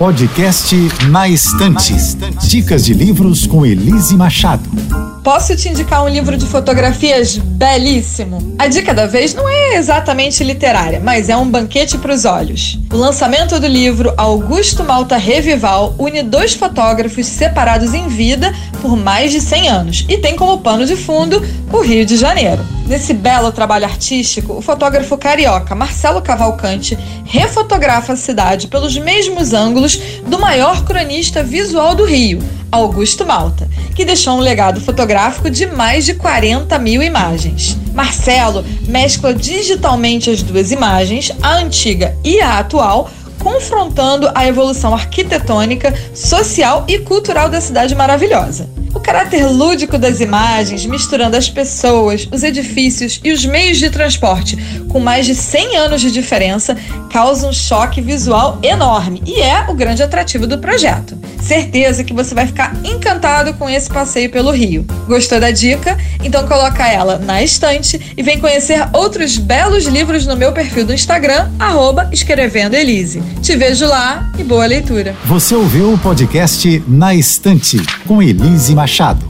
Podcast Na Estante. Dicas de livros com Elise Machado. Posso te indicar um livro de fotografias belíssimo? A dica da vez não é exatamente literária, mas é um banquete para os olhos. O lançamento do livro Augusto Malta Revival une dois fotógrafos separados em vida por mais de 100 anos e tem como pano de fundo o Rio de Janeiro. Nesse belo trabalho artístico, o fotógrafo carioca Marcelo Cavalcante refotografa a cidade pelos mesmos ângulos do maior cronista visual do Rio, Augusto Malta, que deixou um legado fotográfico de mais de 40 mil imagens. Marcelo mescla digitalmente as duas imagens, a antiga e a atual, confrontando a evolução arquitetônica, social e cultural da cidade maravilhosa. O caráter lúdico das imagens, misturando as pessoas, os edifícios e os meios de transporte com mais de 100 anos de diferença, causa um choque visual enorme e é o grande atrativo do projeto. Certeza que você vai ficar encantado com esse passeio pelo Rio. Gostou da dica? Então coloca ela na estante e vem conhecer outros belos livros no meu perfil do Instagram, arroba Escrevendo Elise. Te vejo lá e boa leitura. Você ouviu o podcast Na Estante com Elise Machado.